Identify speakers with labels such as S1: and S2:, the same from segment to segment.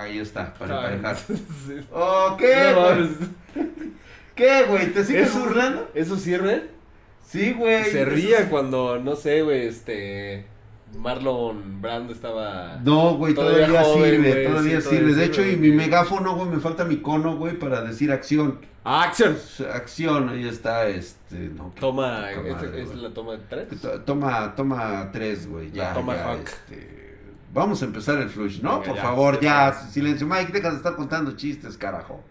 S1: Ahí está, para
S2: Ay,
S1: emparejar.
S2: sí.
S1: Oh, ¿qué,
S2: No
S1: güey? ¿Qué, güey? ¿Te sigues
S2: ¿Eso-
S1: burlando?
S2: ¿Eso sirve?
S1: Sí, güey.
S2: Se ría cuando, no sé, güey, este. Marlon Brando estaba.
S1: No, güey,
S2: Todavía
S1: todavía,
S2: joven,
S1: sirve,
S2: güey,
S1: todavía
S2: sí,
S1: sirve.
S2: todavía
S1: De hecho,
S2: sirve,
S1: y mi megáfono, güey, me falta mi cono, güey, para decir acción.
S2: ¡Acción!
S1: Acción, ahí está, este, no.
S2: Toma,
S1: poca
S2: ¿esta
S1: madre,
S2: es la toma de tres?
S1: To- Toma, toma tres, güey, ya,
S2: La toma
S1: ya,
S2: Hawk.
S1: este, vamos a empezar el flush, ¿no?
S2: Venga,
S1: Por
S2: ya,
S1: favor,
S2: ya
S1: silencio, Mike, deja de estar contando chistes, carajo.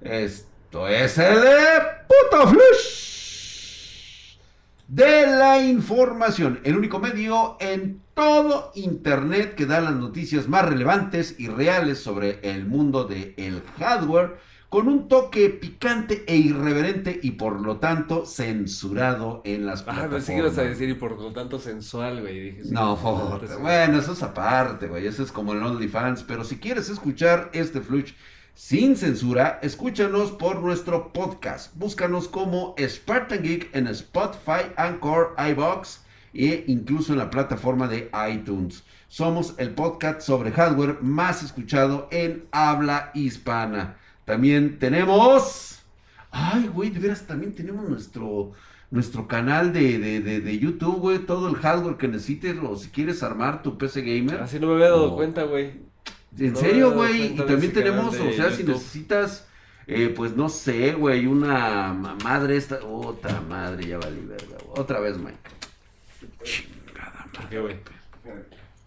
S1: Esto es el eh, puto flush de la información, el único medio en todo internet que da las noticias más relevantes y reales sobre el mundo del hardware con un toque picante e irreverente y por lo tanto censurado en las
S2: Ah,
S1: plataformas.
S2: pensé que ibas a decir y por lo tanto sensual, güey. Dije, sí,
S1: No,
S2: sí.
S1: bueno, eso es aparte, güey. Eso es como el OnlyFans. Pero si quieres escuchar este flush sin censura, escúchanos por nuestro podcast. Búscanos como Spartan Geek en Spotify, Anchor, iBox e incluso en la plataforma de iTunes. Somos el podcast sobre hardware más escuchado en habla hispana. También tenemos. Ay, güey, de veras, también tenemos nuestro, nuestro canal de, de, de, de YouTube, güey. Todo el hardware que necesites o si quieres armar tu PC gamer.
S2: Así no me había dado cuenta, güey.
S1: En
S2: no
S1: serio, güey. Y también tenemos, o sea, si necesitas, eh, pues no sé, güey, una ma- madre esta. Otra madre, ya valí verga. güey. Otra vez, Mike. Chingada
S2: ¿Por
S1: madre.
S2: qué, güey?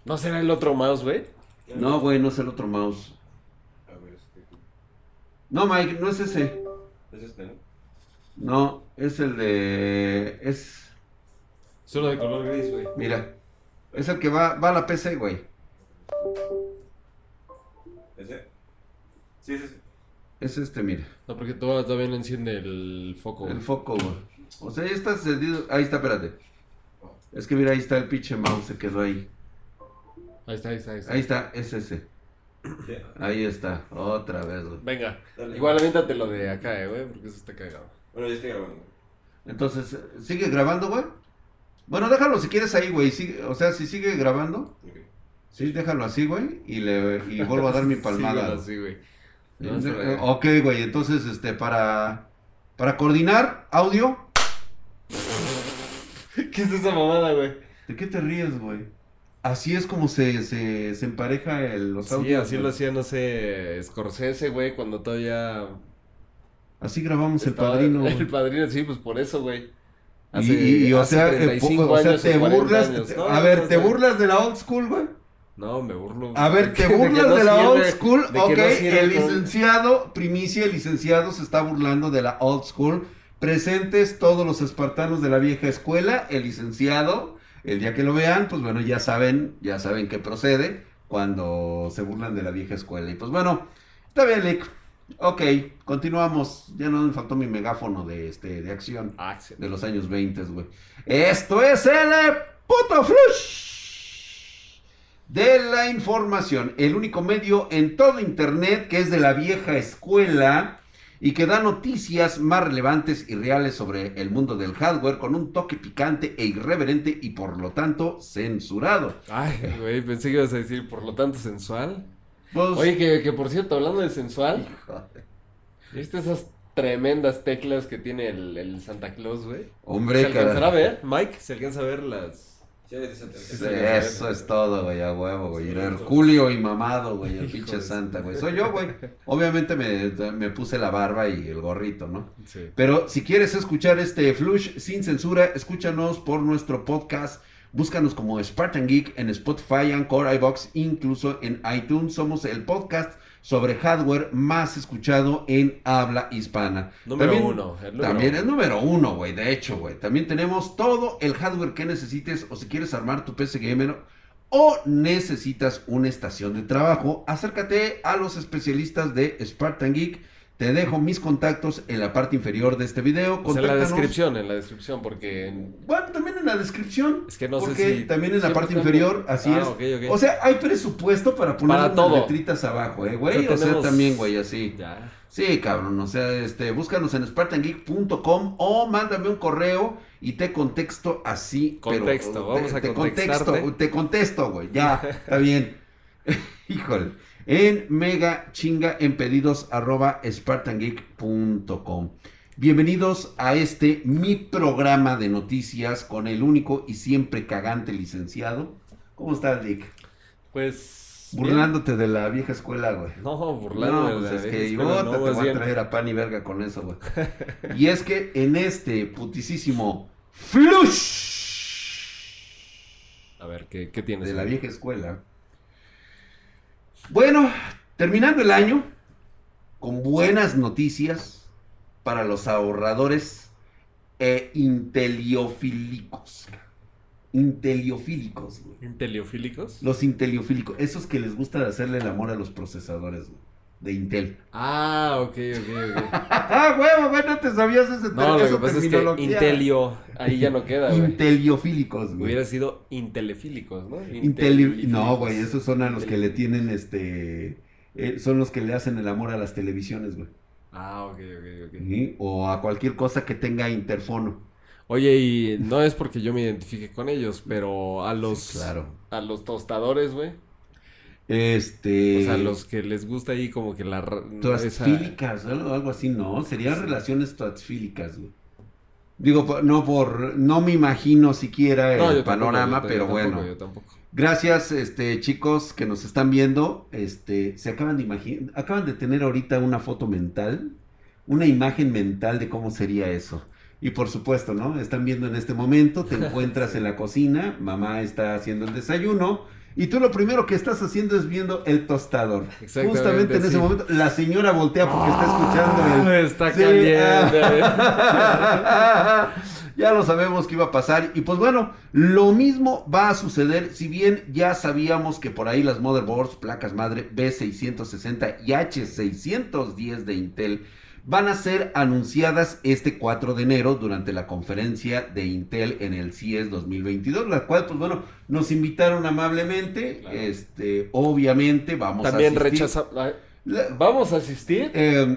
S2: ¿No será el otro mouse, güey?
S1: No, güey, no es el otro mouse. No, Mike, no es ese.
S3: Es este, ¿no?
S1: No, es el de. Es.
S2: Solo de color gris, güey.
S1: Mira. Es el que va, va a la PC, güey.
S3: ¿Ese? Sí, es ese.
S1: Es este, mira.
S2: No, porque todavía, todavía no enciende el foco. güey.
S1: El foco, güey. O sea, ya está encendido. Ahí está, espérate. Es que mira, ahí está el pinche mouse, se quedó ahí.
S2: Ahí está, ahí está, ahí está.
S1: Ahí está, es ese.
S3: Sí.
S1: Ahí está, otra vez, güey.
S2: Venga.
S3: Dale.
S2: Igual aviéntate lo de acá, eh, güey, porque eso está cagado.
S3: Bueno, ya estoy grabando.
S1: Entonces, ¿sigue grabando, güey? Bueno, déjalo si quieres ahí, güey. Sigue- o sea, si sigue grabando,
S3: Ok.
S1: sí, déjalo así, güey. Y le y vuelvo a dar mi palmada.
S2: Sí, güey, así, güey. No,
S1: eh, ok, güey. Entonces, este, para, para coordinar audio.
S2: ¿Qué es esa mamada, güey?
S1: ¿De qué te ríes, güey? Así es como se, se, se empareja el, los
S2: Sí,
S1: audios.
S2: así
S1: güey.
S2: lo hacía, no sé, Scorsese, güey, cuando todavía...
S1: Así grabamos el padrino.
S2: El padrino, sí, pues por eso, güey.
S1: Y, y- y, o
S2: hace
S1: sea, eh,
S2: 35
S1: po- o sea,
S2: años
S1: te
S2: 40
S1: burlas.
S2: años.
S1: te-
S2: No,
S1: a ver,
S2: no,
S1: ¿te burlas de la old school, güey?
S2: No, me burlo.
S1: A ver, ¿te burlas de la
S2: sirve,
S1: old school? Ok, el licenciado, primicia, el licenciado se está burlando de la old school. Presentes todos los espartanos de la vieja escuela, el licenciado, el día que lo vean, pues bueno, ya saben, ya saben qué procede cuando se burlan de la vieja escuela. Y pues bueno, está bien, Lick. Ok, continuamos. Ya no me faltó mi megáfono de, este, de acción
S2: Acción.
S1: de los años 20, güey. Esto es el eh, puto flush de la información. El único medio en todo internet que es de la vieja escuela y que da noticias más relevantes y reales sobre el mundo del hardware con un toque picante e irreverente y por lo tanto censurado.
S2: Ay, güey, pensé que ibas a decir, por lo tanto, sensual.
S1: Pues,
S2: Oye, que, que por cierto, hablando de sensual,
S1: joder.
S2: ¿viste esas tremendas teclas que tiene el, el Santa Claus, güey?
S1: hombre,
S2: ¿Se alcanzará a ver, Mike? ¿Se alcanza a ver las...?
S3: Sí.
S2: Sí,
S1: Eso es todo, güey, a huevo, güey. Era Herculio y mamado, güey, el pinche santa, güey. Soy yo, güey. Obviamente me, me puse la barba y el gorrito, ¿no?
S2: Sí.
S1: Pero si quieres escuchar este flush sin censura, escúchanos por nuestro podcast. Búscanos como Spartan Geek en Spotify, Anchor, iBox, incluso en iTunes. Somos el podcast sobre hardware más escuchado en habla hispana.
S2: Número
S1: También-
S2: uno. el número
S1: También
S2: uno.
S1: es número uno, güey. De hecho, güey. También tenemos todo el hardware que necesites o si quieres armar tu PC gamer o necesitas una estación de trabajo, acércate a los especialistas de Spartan Geek. Te dejo mis contactos en la parte inferior de este video.
S2: Pues en la descripción, en la descripción, porque... en-
S1: Bueno, también en la descripción.
S2: Es que no sé
S1: porque
S2: si...
S1: también en la parte inferior, así
S2: Ah,
S1: es.
S2: ok, ok.
S1: O sea, hay presupuesto para poner
S2: Para
S1: unas
S2: todo.
S1: letritas abajo, eh, güey.
S2: O sea,
S1: O sea,
S2: tenemos-
S1: también, güey, así.
S2: Ya.
S1: Sí, cabrón, o sea, este, búscanos en spartangeek.com o mándame un correo y te contesto así. pero-
S2: Contexto, vamos
S1: te,
S2: a
S1: te contesto, te contesto, güey, ya, está bien. Híjole. En mega chinga en pedidos arroba spartangeek.com. Bienvenidos a este mi programa de noticias con el único y siempre cagante licenciado. ¿Cómo estás, Dick?
S2: Pues.
S1: Burlándote de la vieja escuela, güey.
S2: No, burlando.
S1: No,
S2: de
S1: pues
S2: la
S1: es
S2: vieja
S1: que
S2: escuela,
S1: yo
S2: no,
S1: te,
S2: más
S1: voy a traer a pan y verga con eso, güey. y es que en este putisísimo flush
S2: A ver, ¿qué, qué tienes?
S1: de la vieja escuela. Bueno, terminando el año con buenas noticias para los ahorradores e inteliofílicos. Inteliofílicos, güey.
S2: ¿Inteliofílicos?
S1: Los inteliofílicos, esos que les gusta hacerle el amor a los procesadores, güey, de Intel.
S2: Ah, ok, ok, ok.
S1: ¡Ah, huevo, güey! No te sabías ese
S2: No, lo que pasa es que. Intelio, ahí ya no queda, güey.
S1: Inteliofílicos, güey.
S2: Hubiera sido intelefílicos, ¿no? Intelifílicos.
S1: No, güey, esos son a los que le tienen este. eh, son los que le hacen el amor a las televisiones, güey.
S2: Ah, ok, ok, ok.
S1: O a cualquier cosa que tenga interfono.
S2: Oye, y no es porque yo me identifique con ellos, pero a los,
S1: Sí, claro.
S2: a los tostadores, güey.
S1: Este.
S2: O sea, los que les gusta ahí como que la... ra- esa-
S1: algo, algo así, no. Serían relaciones toastfílicas, güey. Digo, no por. No me imagino siquiera el
S2: No, tampoco,
S1: panorama,
S2: yo
S1: pero
S2: tampoco,
S1: bueno.
S2: Yo tampoco.
S1: Gracias, este, chicos que nos están viendo. Este, se acaban de imaginar, acaban de tener ahorita una foto mental, una imagen mental de cómo sería eso. Y por supuesto, ¿no? Están viendo en este momento, te encuentras en la cocina, mamá está haciendo el desayuno, y tú lo primero que estás haciendo es viendo el tostador.
S2: Exactamente,
S1: Justamente en ese
S2: sí.
S1: momento, la señora voltea porque está escuchando
S2: Ah,
S1: el...
S2: Está
S1: Sí,
S2: caliente.
S1: ah. ya lo sabemos que iba a pasar. Y pues bueno, lo mismo va a suceder. Si bien ya sabíamos que por ahí las motherboards, placas madre B660 y H610 de Intel van a ser anunciadas este 4 de enero durante la conferencia de Intel en el CES 2022, la cual pues bueno, nos invitaron amablemente,
S2: Claro.
S1: este, obviamente vamos
S2: También
S1: a. La-
S2: ¿Vamos a asistir?
S1: eh,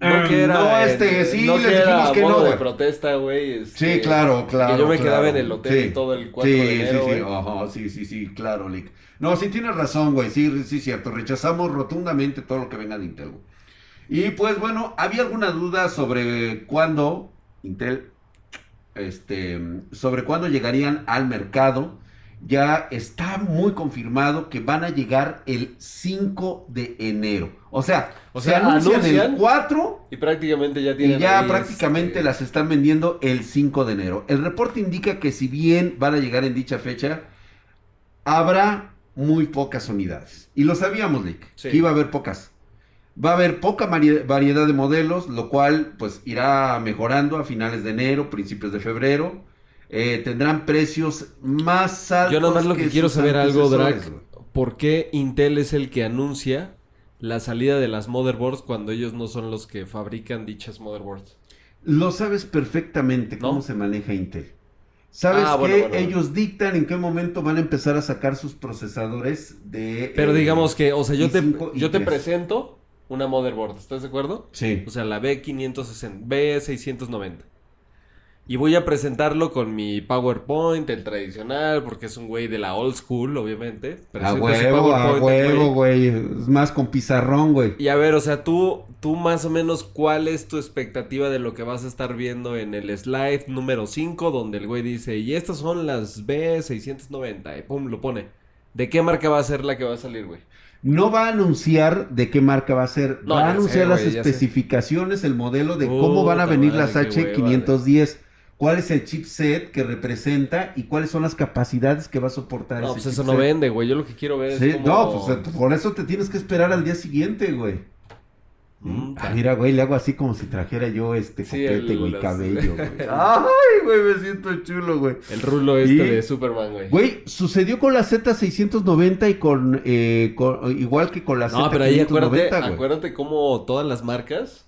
S2: No que era...
S1: no, este, sí,
S2: no
S1: les
S2: que
S1: dijimos que no,
S2: de protesta, güey. este,
S1: Sí, claro, claro.
S2: Que yo me
S1: claro.
S2: quedaba en el hotel
S1: Sí.
S2: y todo el 4
S1: sí,
S2: de enero,
S1: Sí, sí, ajá, sí, sí, sí, claro, Lick. No, sí tienes razón, güey, sí, sí, cierto. Rechazamos rotundamente todo lo que venga de Intel, güey. Y pues bueno, había alguna duda sobre cuándo Intel, este, sobre cuándo llegarían al mercado. Ya está muy confirmado que van a llegar el 5 de enero. O sea,
S2: O
S1: se
S2: sea,
S1: anuncian
S2: anuncian
S1: el 4
S2: Y prácticamente ya
S1: y
S2: tienen
S1: ya
S2: ahí,
S1: prácticamente
S2: este,
S1: las están vendiendo el 5 de enero. El reporte indica que si bien van a llegar en dicha fecha, habrá muy pocas unidades. Y lo sabíamos, Lick,
S2: Sí.
S1: que iba a haber pocas. Va a haber poca vari- variedad de modelos, lo cual pues irá mejorando a finales de enero, principios de febrero. Eh, tendrán precios más altos.
S2: Yo nada más lo que, quiero saber algo, Drac. ¿Por qué Intel es el que anuncia la salida de las motherboards cuando ellos no son los que fabrican dichas motherboards?
S1: Lo sabes perfectamente cómo
S2: ¿No?
S1: se maneja Intel. Sabes
S2: Ah, bueno,
S1: que
S2: bueno, bueno.
S1: ellos dictan en qué momento van a empezar a sacar sus procesadores de...
S2: Pero
S1: eh,
S2: digamos que, o sea, yo te,
S1: i5 y
S2: yo te
S1: 3.
S2: presento una motherboard, ¿estás de acuerdo?
S1: Sí.
S2: O sea, la B560, B690. Y voy a presentarlo con mi PowerPoint, el tradicional, porque es un güey de la old school, obviamente.
S1: A
S2: Presenta su
S1: huevo, a huevo,
S2: güey.
S1: güey. Es más con pizarrón, güey.
S2: Y a ver, o sea, tú, tú más o menos, ¿cuál es tu expectativa de lo que vas a estar viendo en el slide número 5, donde el güey dice, y estas son las B690, y pum, lo pone. ¿De qué marca va a ser la que va a salir, güey?
S1: No va a anunciar de qué marca va a ser.
S2: No,
S1: va a anunciar
S2: sé,
S1: las
S2: sé.
S1: especificaciones, el modelo de cómo van a venir
S2: madre,
S1: las
S2: qué
S1: H510. ¿Cuál es el chipset que representa y cuáles son las capacidades que va a soportar
S2: No,
S1: ese
S2: pues eso no vende, güey. Yo lo que quiero ver
S1: Sí,
S2: es como...
S1: No, pues por eso te tienes que esperar al día siguiente, güey.
S2: Mm,
S1: Ah, mira, güey, le hago así como si trajera yo este
S2: Sí,
S1: copete,
S2: el-
S1: güey,
S2: los-
S1: cabello, güey. Ay, güey, me siento chulo, güey.
S2: El rulo este
S1: Y-
S2: de Superman, güey.
S1: Güey, sucedió con la Z690 y con, eh, con- igual que con la
S2: No, pero ahí acuérdate,
S1: Z590, güey.
S2: acuérdate cómo todas las marcas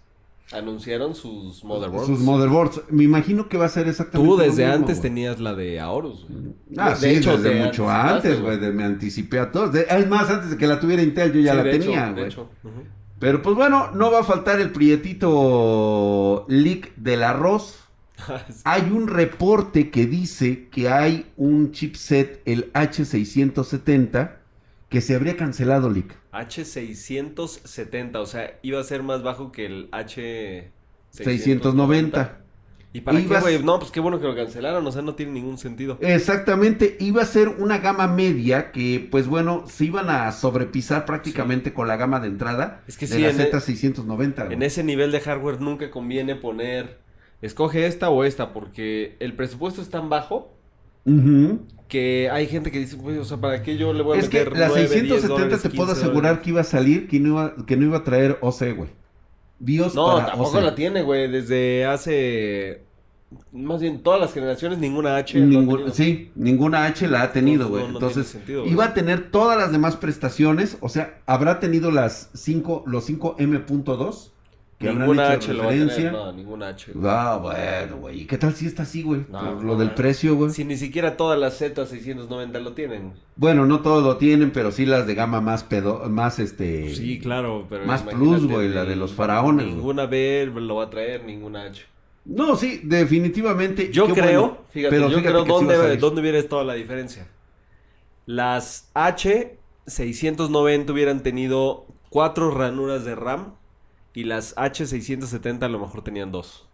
S2: anunciaron sus motherboards.
S1: Sus motherboards. Me imagino que va a ser exactamente
S2: Tú
S1: lo
S2: desde
S1: mismo,
S2: antes
S1: güey.
S2: tenías la de Aorus, güey.
S1: Ah,
S2: de
S1: sí,
S2: hecho,
S1: desde mucho antes,
S2: güey.
S1: güey. de- Me anticipé a todos. De- es más, antes de que la tuviera Intel, yo ya
S2: Sí,
S1: la
S2: de hecho,
S1: tenía,
S2: de
S1: güey.
S2: hecho. Ujú.
S1: Pero pues bueno, no va a faltar el prietito leak del arroz. Hay un reporte que dice que hay un chipset, el H670, que se habría cancelado, Lick.
S2: H670, o sea, iba a ser más bajo que el H...
S1: 690.
S2: ¿Y para
S1: Ibas-
S2: qué, güey? No, pues qué bueno que lo cancelaron, o sea, no tiene ningún sentido.
S1: Exactamente, iba a ser una gama media que, pues bueno, se iban a sobrepisar prácticamente con la gama de entrada
S2: Es que
S1: de
S2: sí,
S1: la
S2: en e-
S1: Z690.
S2: En ese nivel de hardware nunca conviene poner, escoge esta o esta, porque el presupuesto es tan bajo
S1: Ujú.
S2: que hay gente que dice, güey, o sea, ¿para qué yo le voy a
S1: Es que la
S2: 9, 10
S1: 670
S2: dólares,
S1: te puedo
S2: 15
S1: asegurar
S2: dólares?
S1: que iba a salir, que no iba, que no iba a traer OC, güey. BIOS
S2: No,
S1: para
S2: tampoco
S1: OC.
S2: la tiene, güey, desde hace... Más bien, todas las generaciones, ninguna H.
S1: Ningún- sí, ninguna H la ha tenido, güey.
S2: no, no
S1: Entonces,
S2: sentido,
S1: iba a tener todas las demás prestaciones, o sea, habrá tenido las 5, los 5 M.2 que habrán
S2: Ninguna H lo va a tener,
S1: referencia.
S2: no, ninguna H. güey.
S1: Ah, bueno, güey. ¿Y qué tal si está así, güey?
S2: No,
S1: Por
S2: no,
S1: lo del precio, güey.
S2: Si ni siquiera todas las Z690 lo tienen.
S1: Bueno, no todos lo tienen, pero sí las de gama más pedo, más este.
S2: Sí, claro, pero
S1: Más plus, güey, la de los faraones, güey.
S2: Ninguna B lo va a traer, ninguna H.
S1: No, sí, definitivamente.
S2: Yo
S1: qué
S2: creo,
S1: bueno,
S2: fíjate,
S1: pero
S2: yo
S1: fíjate
S2: creo
S1: que sí
S2: dónde,
S1: salir.
S2: dónde hubiera estado la diferencia. Las H690 hubieran tenido cuatro ranuras de RAM y las H670 a lo mejor tenían dos.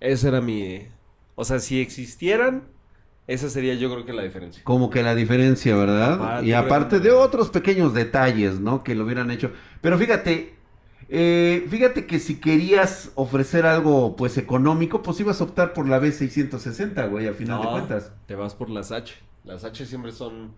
S2: Esa era mi... O sea, si existieran, esa sería yo creo que la diferencia.
S1: Como que la diferencia, ¿verdad?
S2: Ah,
S1: y aparte de otros pequeños detalles, ¿no? Que lo hubieran hecho. Pero fíjate, eh, fíjate que si querías ofrecer algo, pues económico, pues ibas a optar por la B660, güey, a final de cuentas.
S2: Te vas por las H. Las H siempre son...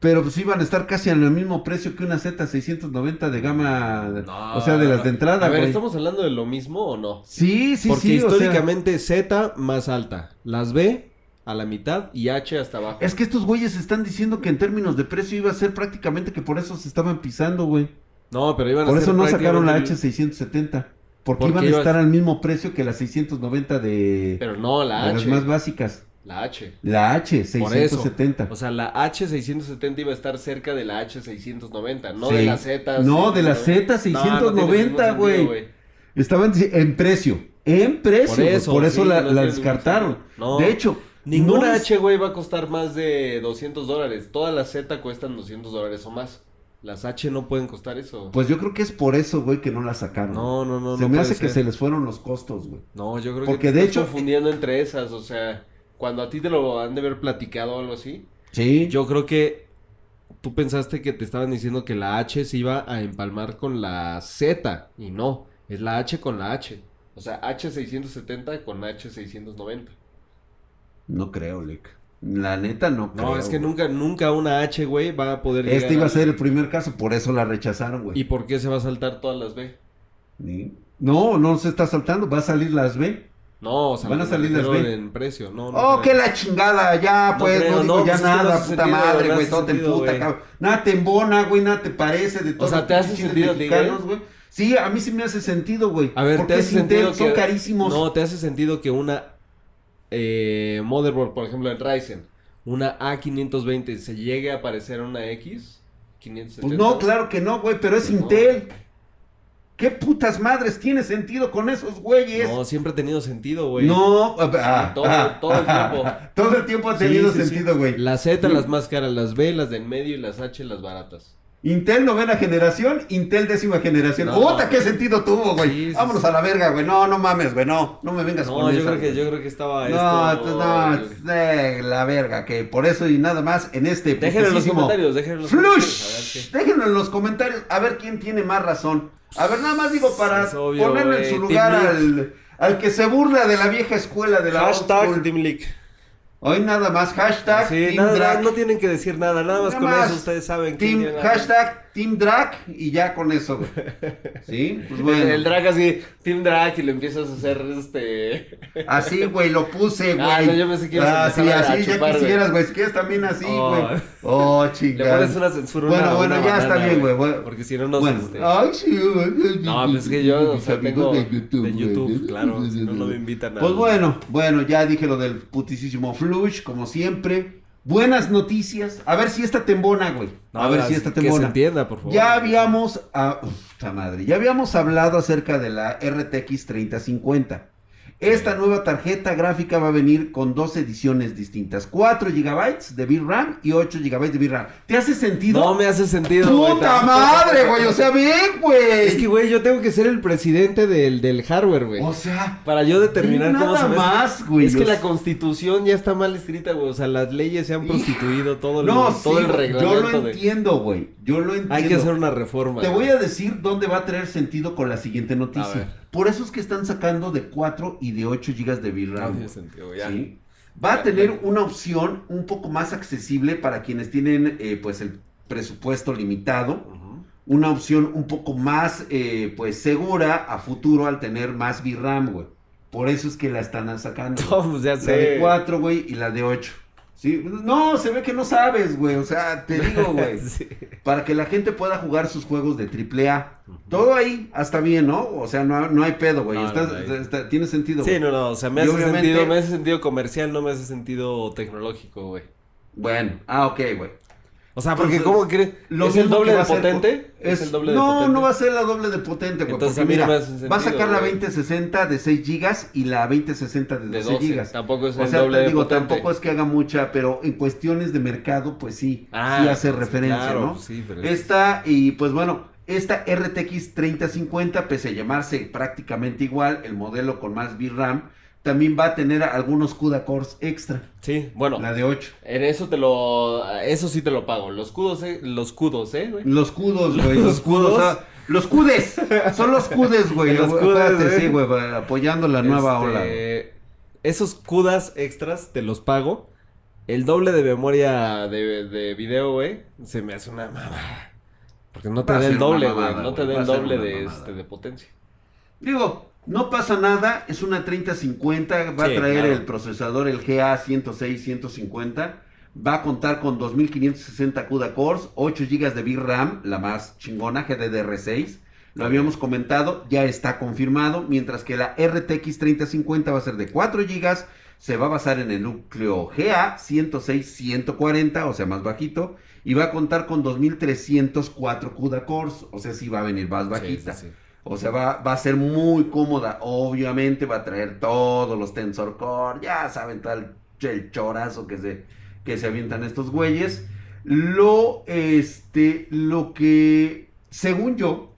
S1: Pero pues iban a estar casi al mismo precio que una Z690 de gama,
S2: No,
S1: o sea, de las de entrada,
S2: A ver. ¿estamos hablando de lo mismo o no?
S1: Sí, sí,
S2: Porque
S1: sí, o sea,
S2: históricamente Z más alta, las B a la mitad y H hasta abajo.
S1: es que estos güeyes están diciendo que en términos de precio iba a ser prácticamente que por eso se estaban pisando, güey.
S2: No, pero iban a
S1: Por
S2: ser
S1: eso no sacaron la
S2: prácticamente
S1: H670. Porque,
S2: Porque
S1: iban a
S2: ibas-
S1: estar al mismo precio que la 690 de,
S2: Pero no, la
S1: de las
S2: H.
S1: más básicas.
S2: La H.
S1: La H,
S2: Por eso.
S1: 670.
S2: O sea, la H670 iba a estar cerca de la H690, no
S1: Sí.
S2: de la Z.
S1: No, de la
S2: 690.
S1: Z690,
S2: No, no tiene ningún
S1: güey. Estaban dici- en precio. En precio.
S2: Por eso,
S1: Por eso
S2: sí,
S1: la,
S2: no
S1: descartaron.
S2: No.
S1: De hecho,
S2: Ninguna
S1: no es-
S2: H, güey, va a costar más de 200 dólares. Todas las Z cuestan 200 dólares o más. Las H no pueden costar eso.
S1: Pues yo creo que es por eso, güey, que no la sacaron.
S2: no, no, no.
S1: se
S2: no
S1: me hace que se les fueron los costos, güey.
S2: No, yo creo
S1: Porque
S2: que te
S1: de
S2: estás
S1: hecho-
S2: confundiendo entre esas, o sea, cuando a ti te lo han de haber platicado o algo así,
S1: Sí.
S2: yo creo que tú pensaste que te estaban diciendo que la H se iba a empalmar con la Z y no, es la H con la H. O sea, H670 con H690.
S1: No creo, Lick. La neta no creo.
S2: No, es que
S1: güey.
S2: nunca nunca una H, güey, va a poder
S1: Este iba a ser el primer caso, por eso la rechazaron, güey.
S2: ¿Y por qué se va a saltar todas las B?
S1: Ni- No, no se está saltando, va a salir las B.
S2: No, o sea,
S1: Van a salir B.
S2: en precio, no, no
S1: oh,
S2: creo.
S1: que la chingada, ya, pues, no,
S2: creo,
S1: digo
S2: no,
S1: ya
S2: pues
S1: nada, puta
S2: sentido,
S1: madre,
S2: no
S1: güey, todo te emputa, cabrón. Nada te embona, güey, nada te parece de todos
S2: sea,
S1: los
S2: ¿te hace sentido
S1: mexicanos,
S2: güey?
S1: Sí, a mí sí me hace sentido, güey.
S2: A ver,
S1: porque
S2: ¿te hace
S1: Intel,
S2: sentido
S1: son
S2: que...
S1: carísimos.
S2: No, ¿te hace sentido que una eh, motherboard, por ejemplo, en Ryzen, una A520 se llegue a aparecer una X? 570?
S1: Pues no, claro que no, güey, pero es
S2: Pues no.
S1: Intel. ¿Qué putas madres tiene sentido con esos güeyes?
S2: No, siempre ha tenido sentido, güey.
S1: No, ah,
S2: todo-
S1: ah,
S2: todo el
S1: ah,
S2: tiempo.
S1: Todo el tiempo ha tenido
S2: sí, sí.
S1: sentido, güey.
S2: Las Z, las más caras, las B, las de en medio y las H, las baratas.
S1: Intel novena generación, Intel décima generación.
S2: No.
S1: ¡Puta, qué sentido tuvo, güey!
S2: Sí, sí,
S1: Vámonos
S2: sí.
S1: a la verga, güey. No, no mames, güey. No, no me vengas
S2: No,
S1: con
S2: yo
S1: esa,
S2: creo, que, yo creo que estaba
S1: No,
S2: esto...
S1: no, es de la verga, que por eso y nada más en este
S2: Déjenlo en los comentarios, déjenlo en los comentarios. A ver
S1: Flush.
S2: qué...
S1: Déjenlo en los comentarios a ver quién tiene más razón. A ver, nada más digo para
S2: obvio,
S1: ponerle en su lugar
S2: Team
S1: al, al que se burla de la vieja escuela de la
S2: Hashtag. Team Leak.
S1: Hoy nada más, hashtag
S2: Sí, nada, no tienen que decir nada, nada más
S1: Nada
S2: con
S1: más.
S2: eso ustedes saben
S1: Team, hashtag Team Drag y ya con eso, güey. ¿Sí? Pues bueno.
S2: El, el drag así, Team Drag, y le empiezas a hacer este.
S1: Así, güey, lo puse, güey.
S2: Ah, no, yo pensé que ibas
S1: Ah, sí,
S2: a- a
S1: así, ya
S2: chupar, güey.
S1: quisieras, güey. Si quieres también así,
S2: Oh.
S1: güey. Oh,
S2: Le
S1: chingada.
S2: pones una censura.
S1: Bueno,
S2: una-
S1: bueno,
S2: una
S1: ya está
S2: banana,
S1: bien, güey, bueno.
S2: Porque si no nos.
S1: Bueno,
S2: este,
S1: ay, sí, güey.
S2: No, pues es que yo, o sea,
S1: amigos
S2: tengo
S1: de YouTube,
S2: de YouTube,
S1: güey.
S2: claro. No, no me invitan a.
S1: Pues bueno, bueno, ya dije lo del putisísimo Flush, como siempre. Buenas noticias. A ver si esta tembona, güey.
S2: No,
S1: a ver si esta
S2: Que se
S1: tembona.
S2: entienda, por favor.
S1: Ya habíamos, ah, uf, madre, ya habíamos hablado acerca de la RTX 3050. Esta nueva tarjeta gráfica va a venir con dos ediciones distintas. 4 GB de VRAM y 8 GB de VRAM. ¿Te hace sentido?
S2: No me hace sentido, güey.
S1: ¡Puta madre, güey! O sea, ven, güey.
S2: Es que, güey, yo tengo que ser el presidente del, del hardware, güey.
S1: O sea,
S2: Para yo determinar cómo
S1: nada
S2: se ve.
S1: más, güey.
S2: Es que la constitución ya está mal escrita, güey. O sea, las leyes se han prostituido todo el,
S1: No,
S2: todo
S1: sí,
S2: el reglamento.
S1: yo lo
S2: de-
S1: entiendo, güey. Yo lo entiendo.
S2: Hay que hacer una reforma.
S1: Te
S2: güey.
S1: voy a decir dónde va a traer sentido con la siguiente noticia. Por eso es que están sacando de 4 y de 8 GB de VRAM.
S2: sentido, ya.
S1: ¿sí? Va a tener
S2: ya.
S1: una opción un poco más accesible para quienes tienen eh, pues el presupuesto limitado. Una opción un poco más eh, pues segura a futuro al tener más VRAM, güey. Por eso es que la están sacando.
S2: No, pues ya
S1: La de
S2: sé.
S1: 4, güey, y la de 8. ¿Sí? No, se ve que no sabes, güey. O sea, te digo, güey.
S2: Sí.
S1: para que la gente pueda jugar sus juegos de AAA. Todo ahí hasta bien, ¿no? O sea, no, no hay pedo, güey.
S2: No, no,
S1: tiene sentido.
S2: Sí, no, no, o sea, me
S1: Y
S2: hace
S1: obviamente-
S2: sentido, me hace sentido comercial, no me hace sentido tecnológico, güey.
S1: Bueno, ah, ok, güey.
S2: O sea, porque
S1: Entonces,
S2: ¿cómo crees? ¿Es el doble de potente? ¿Es, el doble de
S1: no,
S2: potente?
S1: no va a ser la doble de potente, güey.
S2: Entonces,
S1: mira, va a sacar la
S2: güey.
S1: 2060 de 6 GB y la 2060 de 12,
S2: de 12,
S1: GB.
S2: tampoco es
S1: O
S2: el
S1: sea,
S2: doble
S1: te
S2: de
S1: digo,
S2: potente.
S1: tampoco es que haga mucha, pero en cuestiones de mercado, pues sí,
S2: Ah,
S1: sí hace
S2: pues,
S1: referencia, ¿no?
S2: sí, pero-
S1: Esta, y pues bueno, esta RTX 3050, pese a llamarse prácticamente igual, el modelo con más VRAM, también va a tener algunos CUDA cores extra,
S2: Sí, bueno,
S1: la de 8.
S2: en eso te lo, eso sí te lo pago. Los cudos, eh, los cudos, eh, güey.
S1: Los cudos, güey.
S2: ¿Los
S1: Los cudos.
S2: cudos?
S1: ah, los cudes. Son los cudes, güey.
S2: Los cudes,
S1: sí, güey, apoyando la nueva
S2: Este,
S1: ola. güey.
S2: Esos cudas extras te los pago. El doble de memoria de, de video, güey, se me hace una mamada. Porque no te da el doble, güey. No te da el doble de, este, de potencia.
S1: Digo, no pasa nada. Es una 3050. Va
S2: Sí,
S1: a traer
S2: claro.
S1: el procesador, el GA106-150. Va a contar con 2560 CUDA cores, 8 GB de VRAM, la más chingona, GDDR6. Lo habíamos comentado, ya está confirmado. Mientras que la RTX 3050 va a ser de 4 GB. Se va a basar en el núcleo GA106-140, o sea, más bajito. Y va a contar con 2304 CUDA cores, o sea, sí va a venir más bajita.
S2: Sí, sí, sí.
S1: O sea, va, va a ser muy cómoda. Obviamente va a traer todos los Tensor Core. Ya saben, tal el chorazo que se, que se avientan estos güeyes. Lo, este, lo que, según yo,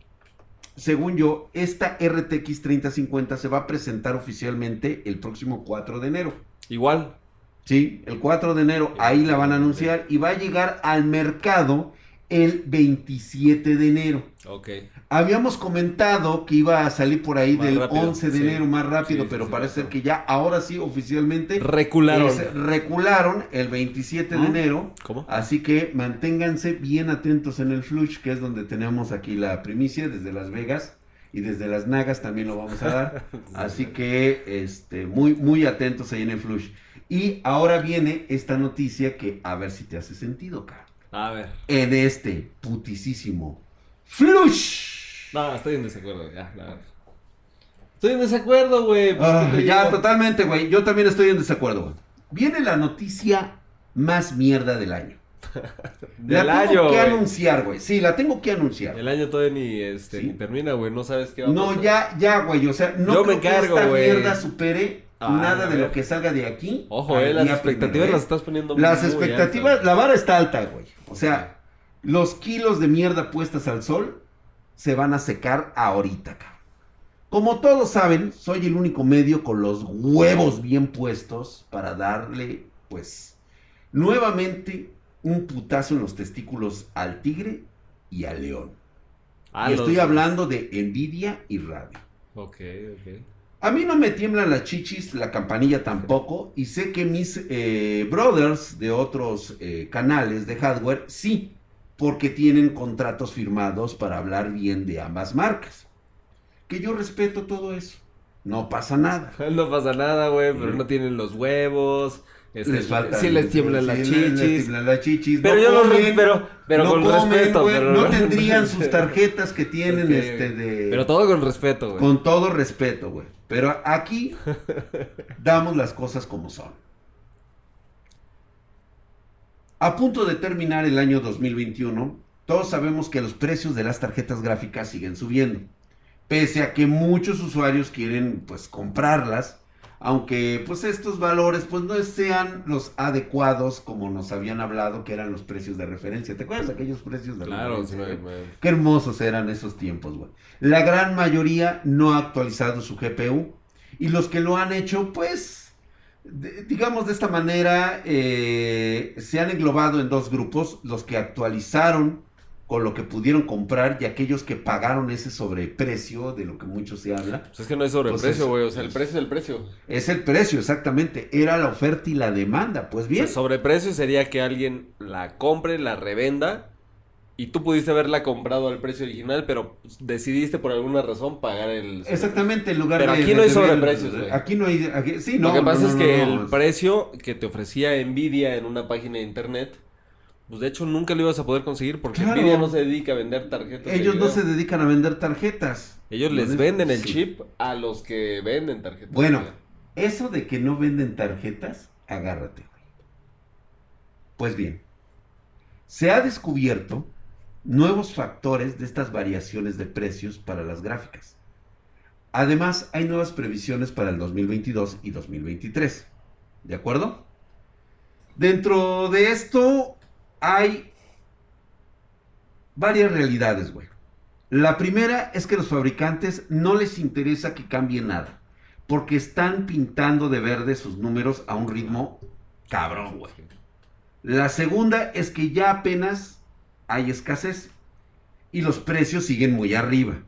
S1: según yo, esta RTX 3050 se va a presentar oficialmente el próximo 4 de enero.
S2: Igual.
S1: Sí, el 4 de enero, ahí la van a anunciar y va a llegar al mercado el 27 de enero.
S2: Ok.
S1: Habíamos comentado que iba a salir por ahí
S2: Más
S1: del
S2: rápido,
S1: 11 de
S2: sí.
S1: enero más rápido,
S2: Sí,
S1: pero
S2: sí,
S1: parece ser que ya ahora sí oficialmente
S2: Recularon.
S1: es- recularon el 27 de
S2: ¿Ah?
S1: enero.
S2: ¿Cómo?
S1: Así que manténganse bien atentos en el Flush, que es donde tenemos aquí la primicia desde Las Vegas y desde Las Nagas también lo vamos a dar. Así que este muy muy atentos ahí en el Flush. Y ahora viene esta noticia que a ver si te hace sentido, cara.
S2: A ver.
S1: En este putisísimo Flush.
S2: No, estoy en desacuerdo, ya, la verdad. Estoy en desacuerdo, güey. pues,
S1: Ah,
S2: ¿qué te
S1: ya,
S2: digo?
S1: totalmente, güey. Yo también estoy en desacuerdo, güey. Viene la noticia más mierda del año.
S2: Del
S1: la
S2: año,
S1: tengo que
S2: güey.
S1: anunciar, güey. Sí, la tengo que anunciar.
S2: El año todavía ni, este,
S1: Sí.
S2: ni termina, güey. No sabes qué va a
S1: No,
S2: pasar.
S1: ya, ya, güey. O sea, no
S2: Yo
S1: creo
S2: me
S1: que esta mierda supere
S2: Ah,
S1: nada de lo que salga de aquí.
S2: Ojo, eh, las expectativas
S1: primero, ¿eh?
S2: las estás poniendo
S1: Las
S2: muy
S1: expectativas,
S2: altas.
S1: la vara está alta, güey. O sea, los kilos de mierda puestas al sol se van a secar ahorita, cabrón. Como todos saben, soy el único medio con los huevos bien puestos para darle, pues, nuevamente un putazo en los testículos al tigre y al león.
S2: Ah,
S1: y
S2: los-
S1: estoy hablando de envidia y rabia.
S2: Ok, ok.
S1: A mí no me tiemblan las chichis, la campanilla tampoco, y sé que mis eh, brothers de otros eh, canales de hardware sí, porque tienen contratos firmados para hablar bien de ambas marcas. Que yo respeto todo eso, no pasa nada.
S2: No pasa nada, güey, pero no tienen los huevos. este,
S1: Les falta-
S2: sí les tiemblan las
S1: sí, les-
S2: chichis.
S1: tiemblan las chichis,
S2: Pero
S1: no
S2: yo los
S1: comen,
S2: pero, pero
S1: no
S2: con
S1: comen,
S2: respeto. pero,
S1: no tendrían sus tarjetas que tienen este de...
S2: Pero todo con respeto, güey.
S1: Con todo respeto, güey. Pero aquí damos las cosas como son. A punto de terminar el año 2021, todos sabemos que los precios de las tarjetas gráficas siguen subiendo. Pese a que muchos usuarios quieren pues comprarlas, Aunque pues estos valores pues no sean los adecuados como nos habían hablado que eran los precios de referencia. ¿Te acuerdas de aquellos precios de
S2: Claro, sí,
S1: referencia? güey?
S2: me-
S1: Qué hermosos eran esos tiempos, güey. La gran mayoría no ha actualizado su GPU. Y los que lo han hecho, pues, de- digamos de esta manera, eh, se han englobado en dos grupos. Los que actualizaron con lo que pudieron comprar y aquellos que pagaron ese sobreprecio de lo que mucho se habla.
S2: Pues es que no es sobreprecio, güey. o sea, el
S1: es-
S2: precio es el precio.
S1: Es el precio, exactamente. Era la oferta y la demanda. Pues
S2: O
S1: bien.
S2: sea, sobreprecio sería que alguien la compre, la revenda. Y tú pudiste haberla comprado al precio original, pero decidiste por alguna razón pagar el.
S1: Exactamente, en lugar
S2: Pero
S1: de...
S2: aquí no hay sobreprecios, güey.
S1: Aquí no hay... aquí- sí, no.
S2: Lo que pasa
S1: no,
S2: es que
S1: no,
S2: el precio que te ofrecía Nvidia en una página de internet, pues de hecho nunca lo ibas a poder conseguir porque
S1: Claro.
S2: Nvidia no se dedica a vender tarjetas.
S1: Ellos no se dedican a vender tarjetas.
S2: Ellos les venden el
S1: sí.
S2: chip a los que venden tarjetas.
S1: Bueno, eso de que no venden tarjetas, agárrate. Pues bien, se ha descubierto nuevos factores de estas variaciones de precios para las gráficas. Además, hay nuevas previsiones para el 2022 y 2023. ¿De acuerdo? Dentro de esto hay varias realidades, güey. La primera es que los fabricantes no les interesa que cambie nada, porque están pintando de verde sus números a un ritmo cabrón, güey. La segunda es que ya apenas hay escasez y los precios siguen muy arriba.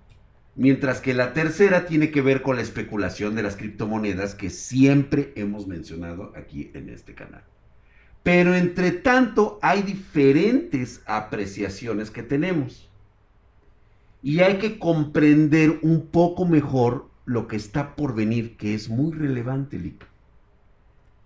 S1: Mientras que la tercera tiene que ver con la especulación de las criptomonedas que siempre hemos mencionado aquí en este canal. Pero entre tanto hay diferentes apreciaciones que tenemos. Y hay que comprender un poco mejor lo que está por venir, que es muy relevante, Lick.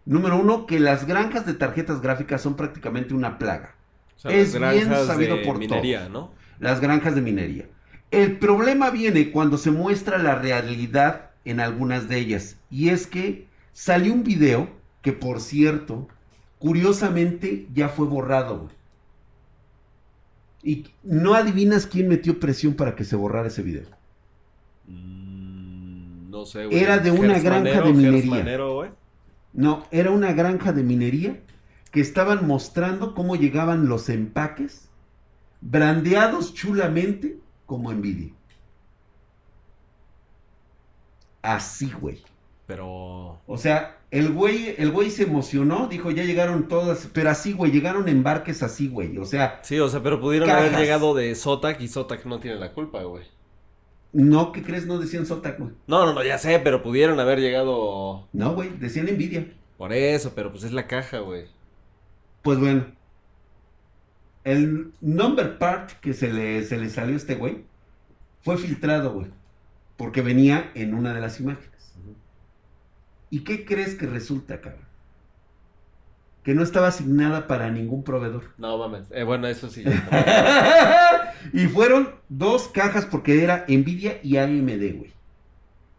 S1: Número uno, que las granjas de tarjetas gráficas son prácticamente una plaga.
S2: O sea,
S1: es
S2: las
S1: bien sabido
S2: de
S1: por
S2: minería,
S1: todos.
S2: ¿no?
S1: Las granjas de minería. El problema viene cuando se muestra la realidad en algunas de ellas. Y es que salió un video que, por cierto, curiosamente ya fue borrado. güey. Y no adivinas quién metió presión para que se borrara ese video.
S2: Mm, no sé, güey.
S1: Era de una granja
S2: Manero,
S1: de minería.
S2: Manero, güey.
S1: No, era una granja de minería que estaban mostrando cómo llegaban los empaques, brandeados chulamente como Nvidia. Así, güey.
S2: Pero.
S1: O sea, el güey, el güey se emocionó, dijo, ya llegaron todas, pero así, güey, llegaron embarques así, güey. O sea,
S2: Sí, o sea, pero pudieron haber llegado de Zotac y Zotac no tiene la culpa, güey.
S1: no, ¿qué crees? No decían Zotac, güey.
S2: No, no, no, ya sé, pero pudieron haber llegado
S1: No, güey, decían Nvidia.
S2: por eso, pero pues es la caja, güey.
S1: Pues bueno, el number part que se le, se le salió a este güey fue filtrado, güey. Porque venía en una de las imágenes. ¿Y qué crees que resulta, cabrón? Que no estaba asignada para ningún proveedor.
S2: No mames. Eh, bueno, eso sí. ya.
S1: y fueron dos cajas porque era Nvidia y AMD, güey.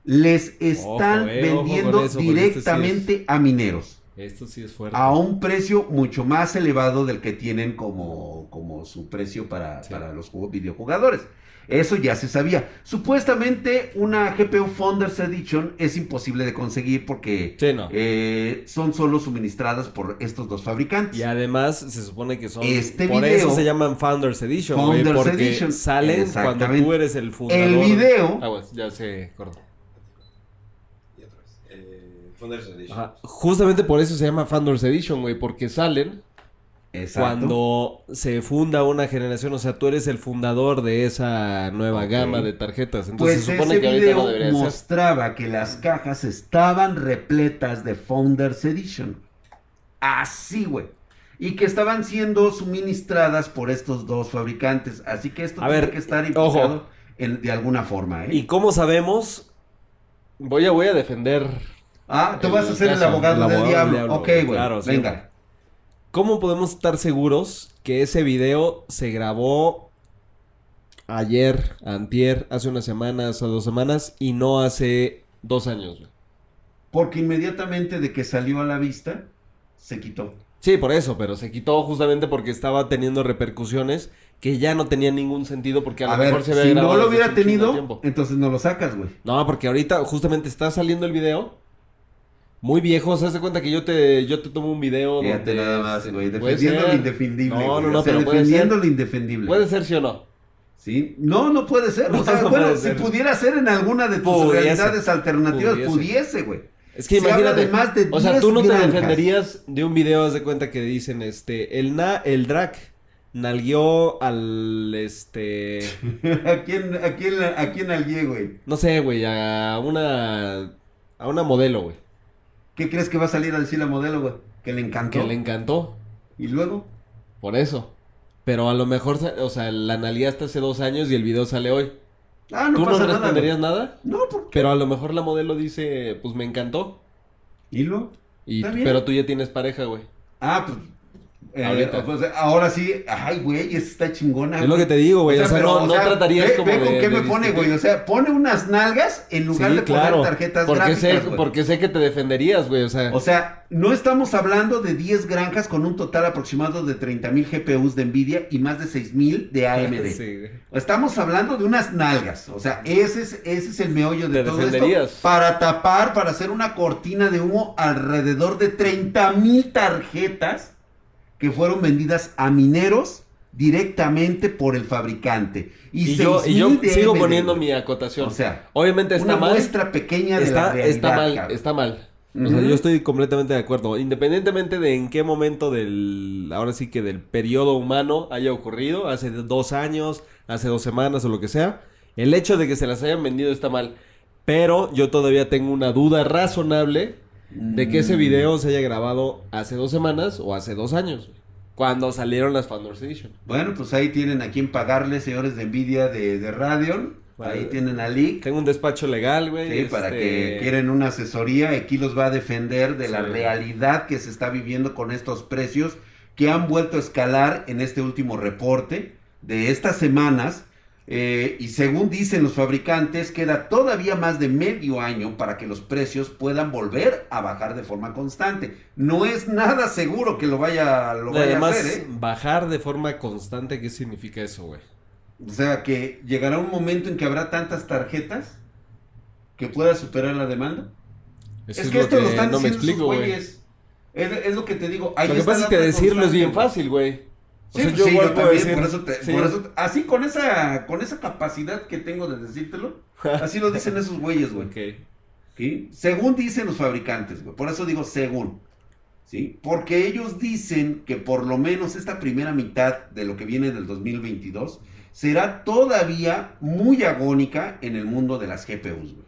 S1: Les están
S2: Ojo, eh,
S1: vendiendo
S2: eso, este sí
S1: directamente a mineros.
S2: Esto sí es fuerte.
S1: a un precio mucho más elevado del que tienen como, como su precio para,
S2: Sí.
S1: para los videojugadores. Eso ya se sabía. Supuestamente una GPU Founders Edition es imposible de conseguir porque
S2: Sí, no.
S1: eh, son solo suministradas por estos dos fabricantes.
S2: Y además se supone que son.
S1: Este
S2: por
S1: video-
S2: eso se llaman Founders Edition.
S1: Founders
S2: Porque
S1: Edition,
S2: salen cuando tú eres el fundador.
S1: El video,
S2: Ah, güey, ya se cortó.
S3: Y otra vez. Eh, Founders Edition.
S2: Ajá. Justamente por eso se llama Founders Edition, güey. Porque salen
S1: exacto,
S2: cuando se funda una generación. O sea, tú eres el fundador de esa nueva gama de tarjetas. Entonces
S1: pues
S2: se supone
S1: ese
S2: que ahorita
S1: video
S2: no debería ser.
S1: mostraba que las cajas estaban repletas de Founders Edition. Así, güey. Y que estaban siendo suministradas por estos dos fabricantes. Así que esto
S2: A
S1: tiene
S2: ver,
S1: que estar
S2: ojo.
S1: implicado en- de alguna forma, ¿eh?
S2: ¿Y cómo sabemos? Voy a, voy a defender.
S1: Ah, tú
S2: el
S1: vas a ser el abogado,
S2: el
S1: del
S2: abogado del
S1: diablo.
S2: diablo,
S1: ok,
S2: güey. Claro,
S1: venga.
S2: ¿Cómo podemos estar seguros que ese video se grabó ayer, antier, hace unas semanas, hace dos semanas y no hace dos años? güey?
S1: Porque inmediatamente de que salió a la vista, se quitó.
S2: Sí, por eso, pero se quitó justamente porque estaba teniendo repercusiones que ya no tenían ningún sentido porque a,
S1: A
S2: lo
S1: ver,
S2: mejor se había
S1: si no lo hubiera tenido, entonces no lo sacas, güey.
S2: No, porque ahorita justamente está saliendo el video muy viejos. Haz de cuenta que yo te, yo te tomo un video.
S1: Fíjate
S2: donde-
S1: nada más, güey. Defendiendo
S2: ser.
S1: lo indefendible.
S2: No,
S1: güey,
S2: no, no,
S1: o sea,
S2: pero puede
S1: defendiendo
S2: ser.
S1: lo indefendible.
S2: Puede ser sí o no.
S1: ¿Sí? No, no puede ser.
S2: No,
S1: o sea,
S2: no
S1: bueno, si
S2: ser.
S1: pudiera ser en alguna de tus
S2: Pudiese.
S1: realidades alternativas,
S2: Pudiese.
S1: pudiese, güey.
S2: Es que
S1: Se
S2: imagínate.
S1: de más de
S2: o sea,
S1: 10
S2: tú no
S1: granjas.
S2: te defenderías de un video, haz de cuenta que dicen, este, el na, el drag nalgueó al, este,
S1: ¿A quién, a quién, a quién alguien, güey?
S2: no sé, güey, a una, a una modelo, güey,
S1: ¿Qué crees que va a salir a decir la modelo, güey? Que le encantó.
S2: que le encantó,
S1: Y luego,
S2: por eso. Pero a lo mejor, o sea, la nalgueaste hace dos años y el video sale hoy.
S1: ah, no
S2: ¿Tú no
S1: pasa nada.
S2: responderías
S1: güey.
S2: nada?
S1: No, ¿por qué?
S2: Pero a lo mejor la modelo dice, pues me encantó.
S1: ¿Y luego?
S2: Y,
S1: Está bien.
S2: pero tú ya tienes pareja, güey.
S1: Ah, pues. Eh, pues, ahora sí, ay, güey, está chingona.
S2: Es lo que te digo, güey. O sea, no,
S1: o
S2: no
S1: sea,
S2: tratarías
S1: ve,
S2: como
S1: ve con qué me pone, güey. O sea, pone unas nalgas en lugar
S2: Sí,
S1: de
S2: claro.
S1: poner tarjetas
S2: porque
S1: gráficas,
S2: sé, porque sé que te defenderías, güey. O sea,
S1: O sea, no estamos hablando de 10 granjas con un total aproximado de 30.000 GPUs de Nvidia y más de 6.000 de AMD.
S2: Sí.
S1: Estamos hablando de unas nalgas. O sea, ese es, ese es el meollo de
S2: Te
S1: todo
S2: defenderías.
S1: esto. Para tapar, para hacer una cortina de humo alrededor de 30.000 tarjetas que fueron vendidas a mineros directamente por el fabricante. Y,
S2: Y, yo, y yo
S1: 6,000 de
S2: sigo poniendo mi acotación.
S1: O sea,
S2: Obviamente está
S1: una
S2: mal.
S1: muestra pequeña de la
S2: Está,
S1: realidad.
S2: está mal,
S1: cabrón.
S2: está mal. O sea, yo estoy completamente de acuerdo. Independientemente de en qué momento del, ahora sí que del periodo humano haya ocurrido, hace dos años, hace dos semanas o lo que sea, el hecho de que se las hayan vendido está mal. Pero yo todavía tengo una duda razonable de que ese
S1: Mm.
S2: video se haya grabado hace dos semanas o hace dos años. Cuando salieron las Founders Edition.
S1: Bueno, pues ahí tienen a quien pagarle, señores de Nvidia de, de. Ahí tienen a Leak.
S2: Tengo un despacho legal, güey.
S1: Sí, para
S2: este,
S1: que quieren una asesoría, aquí los va a defender de la realidad que se está viviendo con estos precios que han vuelto a escalar en este último reporte de estas semanas. Eh, y según dicen los fabricantes, queda todavía más de medio año para que los precios puedan volver a bajar de forma constante. No es nada seguro que lo vaya, lo vaya
S2: Además,
S1: a hacer, ¿eh?
S2: bajar de forma constante, ¿qué significa eso, güey?
S1: O sea, que llegará un momento en que habrá tantas tarjetas que pueda superar la demanda.
S2: Eso
S1: es que
S2: lo
S1: esto lo están
S2: no me
S1: diciendo
S2: explico,
S1: esos
S2: güey.
S1: güeyes. Es, es lo que te digo. ahí
S2: Lo que pasa es que decirlo es bien fácil, güey. O
S1: Sí,
S2: sea, yo
S1: sí, también,
S2: decir-
S1: por eso, te-
S2: sí.
S1: por eso- así con esa, con esa capacidad que tengo de decírtelo, así lo dicen esos güeyes, güey. Según dicen los fabricantes, güey. Por eso digo según. ¿Sí? Porque ellos dicen que por lo menos esta primera mitad de lo que viene del 2022 será todavía muy agónica en el mundo de las GPUs, güey.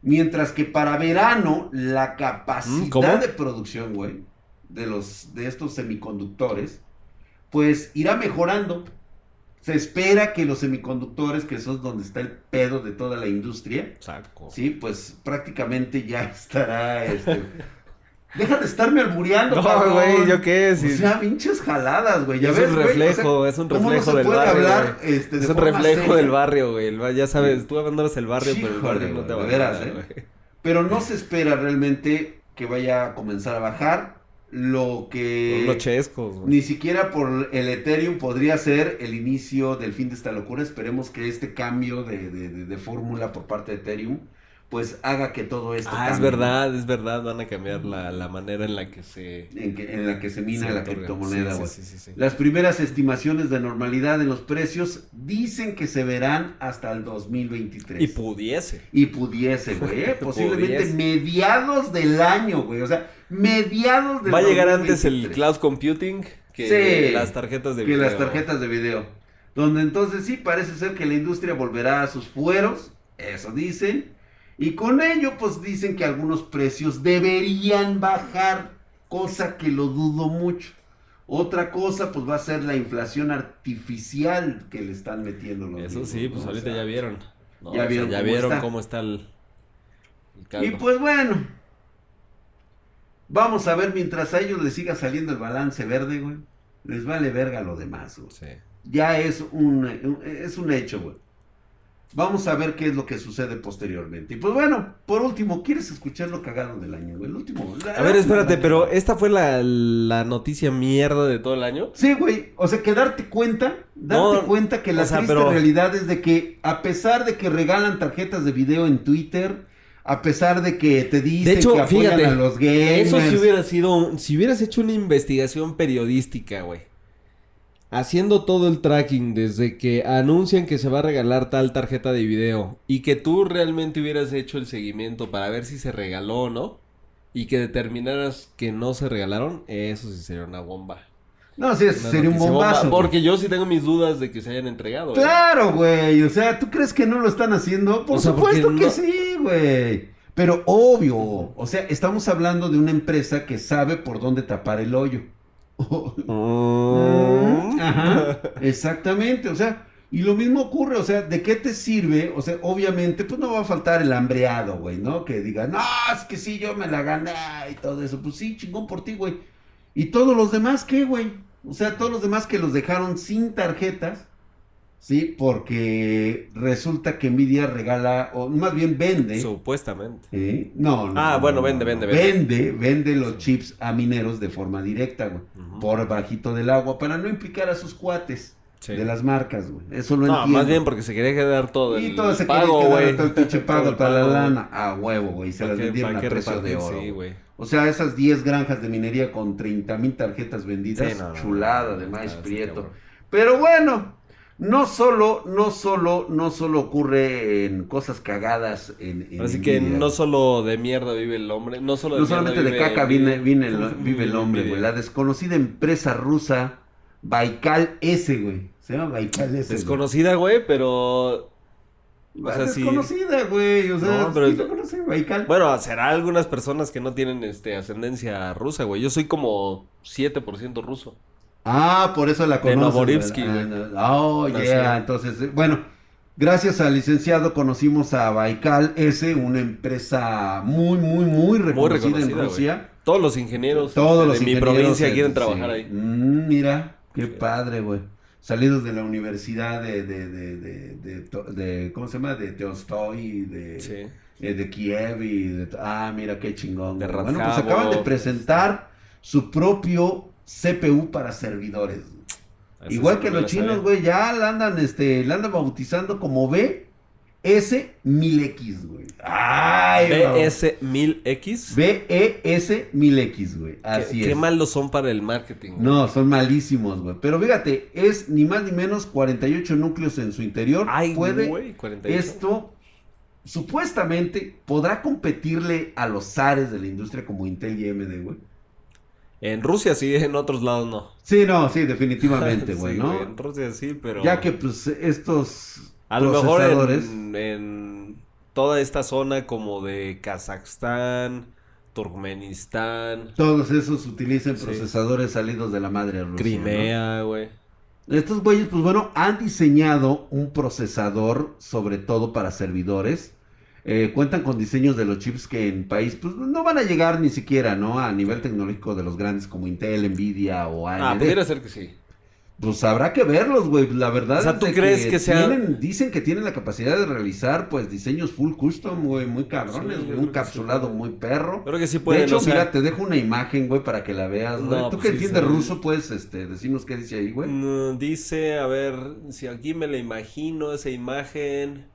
S1: Mientras que para verano la capacidad
S2: Mm, ¿cómo?
S1: de producción, güey, de los de estos semiconductores, pues irá mejorando. Se espera que los semiconductores, que son donde está el pedo de toda la industria,
S2: Saco.
S1: Sí, pues prácticamente ya estará este. Deja de estarme albureando,
S2: No, güey, ¿yo qué?
S1: O
S2: Si-
S1: sea, pinches jaladas, güey.
S2: Es
S1: ves,
S2: un reflejo,
S1: o sea,
S2: es un
S1: ¿cómo no
S2: reflejo del barrio.
S1: hablar, este,
S2: es un reflejo
S1: seria?
S2: del barrio, güey. Ya sabes, tú abandonas el barrio, pero el barrio no te va
S1: veras, ¿eh? Pero no se espera realmente que vaya a comenzar a bajar. Lo que
S2: Los chescos, güey.
S1: ni siquiera por el Ethereum podría ser el inicio del fin de esta locura. Esperemos que este cambio de, de- de- de fórmula por parte de Ethereum pues haga que todo esto
S2: Ah, es verdad, es verdad. Van a cambiar la, la manera en la que se.
S1: En, que- en la que se mina
S2: se
S1: la criptomoneda,
S2: Sí,
S1: güey.
S2: sí, sí.
S1: Las primeras estimaciones de normalidad en los precios dicen que se verán hasta el 2023.
S2: Y pudiese.
S1: Y pudiese, güey. ¿eh? Posiblemente
S2: Pudiese.
S1: mediados del año, güey. O sea, mediados del
S2: Va a llegar antes el
S1: 2023.
S2: cloud computing que las tarjetas de
S1: que
S2: video.
S1: las tarjetas de video. Donde entonces sí parece ser que la industria volverá a sus fueros. Eso dicen. Y con ello, pues dicen que algunos precios deberían bajar. Cosa que lo dudo mucho. Otra cosa, pues va a ser la inflación artificial que le están metiendo los
S2: Eso sí, pues
S1: ¿no? O
S2: ahorita
S1: sea,
S2: ya vieron. ¿no?
S1: ya
S2: O sea,
S1: vieron
S2: ya
S1: cómo
S2: vieron
S1: está.
S2: cómo está el, el caldo.
S1: Y pues bueno, vamos a ver mientras a ellos les siga saliendo el balance verde, güey. Les vale verga lo demás, güey.
S2: Sí.
S1: Ya es un- es un hecho, güey. Vamos a ver qué es lo que sucede posteriormente. Y pues bueno, por último, ¿quieres escuchar lo cagado del año, güey? El último. la-
S2: A ver, espérate, pero ¿esta fue la, la noticia mierda de todo el año?
S1: Sí, güey. O sea, que darte cuenta, darte
S2: No,
S1: cuenta que la
S2: sea,
S1: triste
S2: pero-
S1: realidad es de que, a pesar de que regalan tarjetas de video en Twitter, A pesar de que te dicen
S2: De hecho,
S1: que apoyan
S2: fíjate,
S1: a los gamers.
S2: Eso si hubiera sido, si hubieras hecho una investigación periodística, güey. Haciendo todo el tracking desde que anuncian que se va a regalar tal tarjeta de video y que tú realmente hubieras hecho el seguimiento para ver si se regaló o no y que determinaras que no se regalaron, eso sí sería una bomba.
S1: No, sí, eso sería un
S2: bomba,
S1: bombazo. güey.
S2: porque yo sí tengo mis dudas de que se hayan entregado. ¿eh?
S1: Claro, güey. O sea, ¿tú crees que no lo están haciendo? Por
S2: O sea,
S1: supuesto que
S2: no-
S1: sí, güey. Pero obvio. O sea, estamos hablando de una empresa que sabe por dónde tapar el hoyo.
S2: Mm.
S1: Ajá, exactamente, o sea, y lo mismo ocurre, o sea, ¿de qué te sirve? O sea, obviamente, pues no va a faltar el hambreado, güey, ¿no? Que diga, no, es que sí, yo me la gané y todo eso, pues sí, chingón por ti, güey. ¿Y todos los demás qué, güey? O sea, todos los demás que los dejaron sin tarjetas, ¿sí? Porque resulta que Nvidia regala, o más bien vende.
S2: Supuestamente.
S1: ¿eh? No, no.
S2: Ah,
S1: no,
S2: bueno,
S1: no,
S2: vende, vende, vende.
S1: Vende, vende los chips a mineros de forma directa, güey. Por bajito del agua, para no implicar a sus cuates
S2: Sí.
S1: de las marcas, güey. Eso lo
S2: No,
S1: entiendo.
S2: más bien porque se quería quedar todo el
S1: Y todo se
S2: pago,
S1: quiere quedar todo el pinche pago para la lana. A huevo, güey. Se
S2: ¿Para
S1: las vendieron a precio de oro.
S2: Sí,
S1: güey. O sea, esas 10 granjas de minería con 30 mil tarjetas vendidas.
S2: Sí, no, no,
S1: chulada de maíz prieto. Pero bueno, no solo, no solo, no solo ocurre en cosas cagadas en, en
S2: Así que no solo de mierda vive el hombre, no solo de
S1: No solamente de caca vive, vive el, vive el hombre, güey. La desconocida empresa rusa Baikal S, güey. Se llama Baikal S.
S2: Desconocida, güey, pero... O sea,
S1: desconocida, güey. O sea,
S2: No, pero
S1: ¿quién
S2: es-
S1: conoce? Baikal.
S2: Bueno, será algunas personas que no tienen este ascendencia rusa, güey. Yo soy como 7% ruso.
S1: Ah, por eso la
S2: De
S1: ¿verdad?
S2: güey.
S1: Ah. Oh, yeah. Entonces, eh, bueno, gracias al licenciado conocimos a Baikal S, una empresa muy, muy, muy reconocida, en
S2: reconocida,
S1: Rusia.
S2: Todos los ingenieros
S1: Todos
S2: este,
S1: los
S2: de mi provincia quieren
S1: sí.
S2: trabajar ahí.
S1: Mm, mira, qué padre, güey. Salidos de la universidad de, de, de, de, de, de- ¿cómo se llama? De Teostoy, de,
S2: Sí.
S1: eh, de Kiev y de... Ah, mira qué chingón.
S2: De.
S1: Bueno, pues acaban de presentar su propio CPU para servidores. Igual que los chinos, güey, ya la andan, este, la andan bautizando como BS1000X, güey. Ay, güey.
S2: BS1000X.
S1: BES1000X, güey. Así
S2: qué,
S1: es.
S2: qué malos son para el marketing. güey.
S1: No, son malísimos, güey. Pero fíjate, es ni más ni menos 48 núcleos en su interior.
S2: Ay,
S1: Puede
S2: güey, 48.
S1: esto supuestamente podrá competirle a los zares de la industria como Intel y AMD, güey.
S2: En Rusia sí, en otros lados no.
S1: Sí, no, sí, definitivamente, güey,
S2: Sí,
S1: ¿no?
S2: En Rusia sí, pero...
S1: Ya que pues estos
S2: A lo mejor
S1: procesadores
S2: en, en toda esta zona como de Kazajstán, Turkmenistán,
S1: todos esos utilizan
S2: Sí.
S1: procesadores salidos de la madre rusa.
S2: Crimea, güey.
S1: ¿no? Estos güeyes, pues bueno, han diseñado un procesador sobre todo para servidores. Eh, cuentan con diseños de los chips que en país pues no van a llegar ni siquiera, ¿no? A nivel tecnológico de los grandes como Intel, Nvidia o AMD.
S2: Ah, pudiera ser que sí.
S1: Pues habrá que verlos, güey. La verdad
S2: O sea,
S1: es
S2: ¿tú
S1: de
S2: crees que sea-
S1: tienen- dicen que tienen la capacidad de realizar, pues, diseños full custom, güey, muy cabrones,
S2: Sí,
S1: güey, un
S2: que
S1: capsulado
S2: sí.
S1: muy perro.
S2: Creo que sí
S1: de
S2: pueden,
S1: hecho,
S2: o sea,
S1: mira, te dejo una imagen, güey, para que la veas, güey.
S2: No,
S1: Tú
S2: pues
S1: que
S2: sí,
S1: entiendes ruso, puedes, este, decirnos qué dice ahí, güey.
S2: mm, dice, a ver, si aquí me la imagino, esa imagen.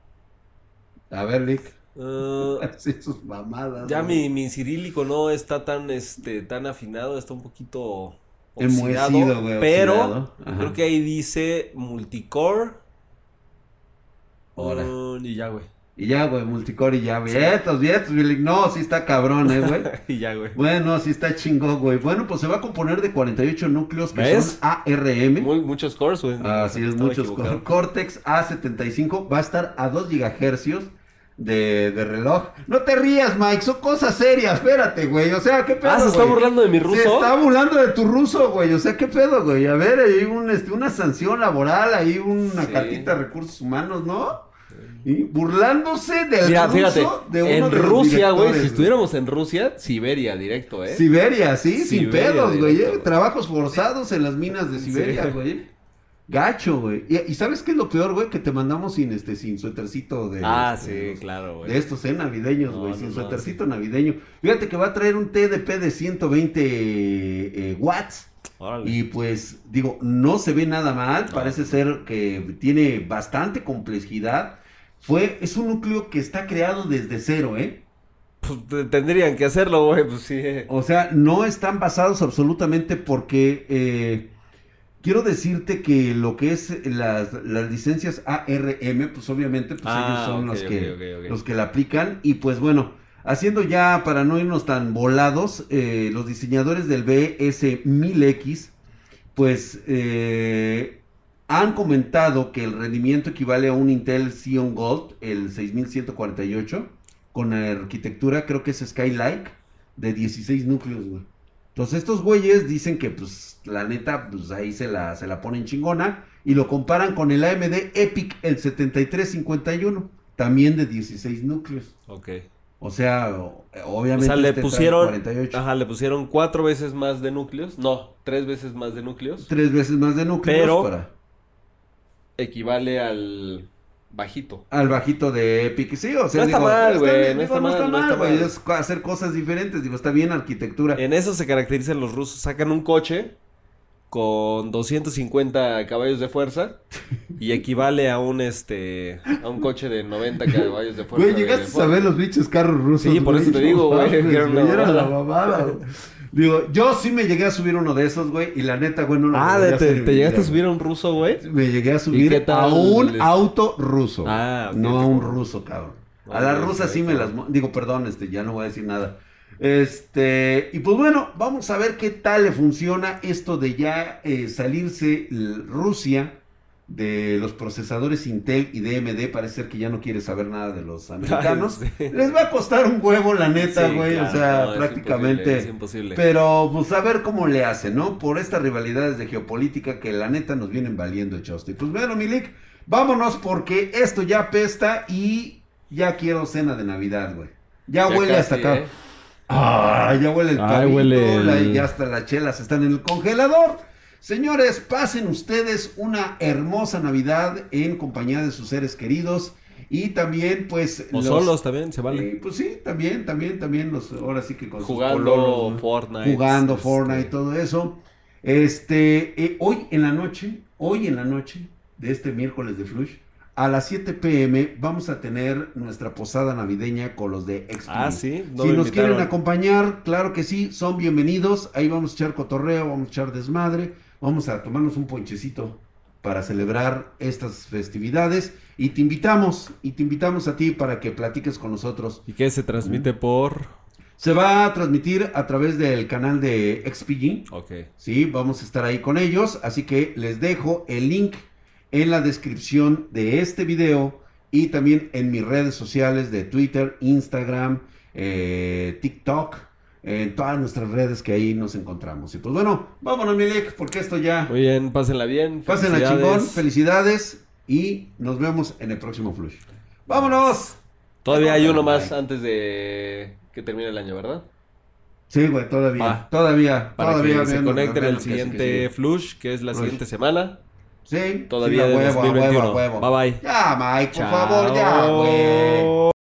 S1: A ver, Lick. Sí, sus mamadas.
S2: ya
S1: güey.
S2: mi, mi cirílico no está tan, este, tan afinado, está un poquito oxidado,
S1: güey,
S2: pero
S1: oxidado.
S2: Creo que ahí dice multicore.
S1: Ahora.
S2: mm, y ya, güey.
S1: Y ya, güey, multicore y ya, vientos, mi Lick. No, sí está cabrón, eh, güey.
S2: y ya, güey.
S1: Bueno, sí está chingón, güey. Bueno, pues se va a componer de 48 núcleos que
S2: ¿Ves?
S1: son ARM.
S2: Muy- muchos cores, güey.
S1: Así es, muchos.
S2: equivocado.
S1: Cortex A75 va a estar a 2 gigahercios de, de reloj. No te rías, Mike, son cosas serias, espérate, güey. O sea, ¿qué pedo,
S2: Ah, se está
S1: güey?
S2: burlando de mi
S1: Se
S2: ruso.
S1: está burlando de tu ruso, güey. O sea, ¿qué pedo, güey? A ver, hay un, este, una sanción laboral, hay una
S2: Sí.
S1: cartita de recursos humanos, ¿no? Y burlándose del
S2: Mira,
S1: ruso
S2: fíjate,
S1: de uno
S2: en
S1: de
S2: Rusia, güey, si estuviéramos en Rusia, Siberia, directo, ¿eh?
S1: Siberia, sí, sin pedos, güey. eh.
S2: güey.
S1: Trabajos forzados en las minas de Siberia,
S2: Sí.
S1: güey. Gacho, güey. Y, y ¿sabes qué es lo peor, güey? Que te mandamos sin este, sin suetercito de.
S2: ah,
S1: este,
S2: sí, claro, güey.
S1: De estos, ¿eh? Navideños, güey.
S2: no,
S1: sin
S2: no,
S1: suétercito navideño. Fíjate que va a traer un TDP de 120 eh, watts.
S2: Órale.
S1: Y pues, digo, no se ve nada mal. Parece ser que tiene bastante complejidad. Fue, es un núcleo que está creado desde cero, ¿eh?
S2: Pues te- tendrían que hacerlo, güey, pues sí.
S1: O sea, no están basados absolutamente porque eh, quiero decirte que lo que es las, las licencias ARM, pues obviamente pues
S2: Ah,
S1: ellos son los, que, los que la aplican y pues bueno, haciendo ya para no irnos tan volados, eh, los diseñadores del BS1000X pues eh, han comentado que el rendimiento equivale a un Intel Xeon Gold, el 6148, con la arquitectura, creo que es Skylake, de 16 núcleos, güey. Entonces estos güeyes dicen que, pues, la neta, pues ahí se la, se la ponen chingona y lo comparan con el AMD Epic, el 7351, también de 16 núcleos.
S2: Ok.
S1: O sea, o-
S2: O
S1: obviamente
S2: sea, le
S1: este
S2: pusieron,
S1: 48.
S2: ajá, le pusieron cuatro veces más de núcleos, no, tres veces más de núcleos,
S1: Tres veces más de núcleos
S2: Pero-
S1: para...
S2: equivale al bajito.
S1: Al bajito de Epic, sí, o sea,
S2: No está
S1: digo,
S2: mal, güey, no está mal, no está
S1: güey,
S2: mal.
S1: es hacer cosas diferentes, digo, está bien arquitectura.
S2: En eso se caracterizan los rusos, sacan un coche con 250 caballos de fuerza y equivale a un este a un coche de 90 caballos de fuerza.
S1: Güey,
S2: de
S1: llegaste a saber los bichos carros rusos.
S2: Sí, por
S1: güey,
S2: eso te digo, güey, que era una
S1: era Digo, yo sí me llegué a subir uno de esos, güey, y la neta, güey, no lo
S2: Ah, te, te llegaste a subir a un ruso, güey.
S1: Me llegué a subir a un
S2: les-
S1: auto ruso.
S2: Ah, ok,
S1: no a un ruso, cabrón. A
S2: Ok,
S1: la rusa sí me las... Digo, perdón, este, ya no voy a decir nada. Este, y pues bueno, vamos a ver qué tal le funciona esto de ya eh, salirse Rusia de los procesadores Intel y DMD. Parece ser que ya no quiere saber nada de los americanos.
S2: Ay, sí.
S1: Les va a costar un huevo, la neta,
S2: Sí,
S1: güey.
S2: claro,
S1: o sea,
S2: no, es
S1: prácticamente.
S2: imposible, es imposible.
S1: Pero pues a ver cómo le hacen, ¿no? Por estas rivalidades de geopolítica que la neta nos vienen valiendo, Chosti. Pues bueno, Milik, vámonos porque esto ya apesta y ya quiero cena de Navidad, güey. Ya,
S2: Ya
S1: huele
S2: casi,
S1: hasta acá.
S2: ¿eh?
S1: Ah, ya huele el
S2: Ay, huele el-
S1: la- ya hasta las chelas están en el congelador. Señores, pasen ustedes una hermosa Navidad en compañía de sus seres queridos y también pues
S2: O
S1: los-
S2: solos también, se vale.
S1: eh, pues sí, también, también, también los ahora sí que con sus
S2: Jugando
S1: pololos, ¿no?
S2: Fortnite.
S1: jugando
S2: este,
S1: Fortnite y todo eso. Este, eh, hoy en la noche, hoy en la noche de este miércoles de Flush, a las 7 pm vamos a tener nuestra posada navideña con los de XP.
S2: Ah, sí. no
S1: si nos quieren acompañar, claro que sí, son bienvenidos. Ahí vamos a echar cotorreo, vamos a echar desmadre, vamos a tomarnos un ponchecito para celebrar estas festividades y te invitamos, y te invitamos a ti para que platiques con nosotros.
S2: ¿Y qué se transmite por...?
S1: Se va a transmitir a través del canal de XPG.
S2: Ok.
S1: Sí, vamos a estar ahí con ellos, así que les dejo el link en la descripción de este video y también en mis redes sociales de Twitter, Instagram, eh, TikTok, en todas nuestras redes que ahí nos encontramos. Y pues bueno, vámonos Milek, porque esto ya...
S2: Muy bien, pásenla bien.
S1: Pásenla chingón, felicidades y nos vemos en el próximo Flush. ¡Vámonos!
S2: Todavía hay uno más antes de que termine el año, ¿verdad?
S1: Sí, güey, todavía,
S2: Va.
S1: todavía,
S2: Para
S1: todavía.
S2: que se conecten el siguiente
S1: que sí.
S2: Flush, que es la
S1: Flush.
S2: siguiente semana.
S1: Sí,
S2: Todavía
S1: sí, huevo, a huevo, a
S2: 2021.
S1: huevo.
S2: Bye, bye.
S1: Ya, Mike, por favor, ya, güey.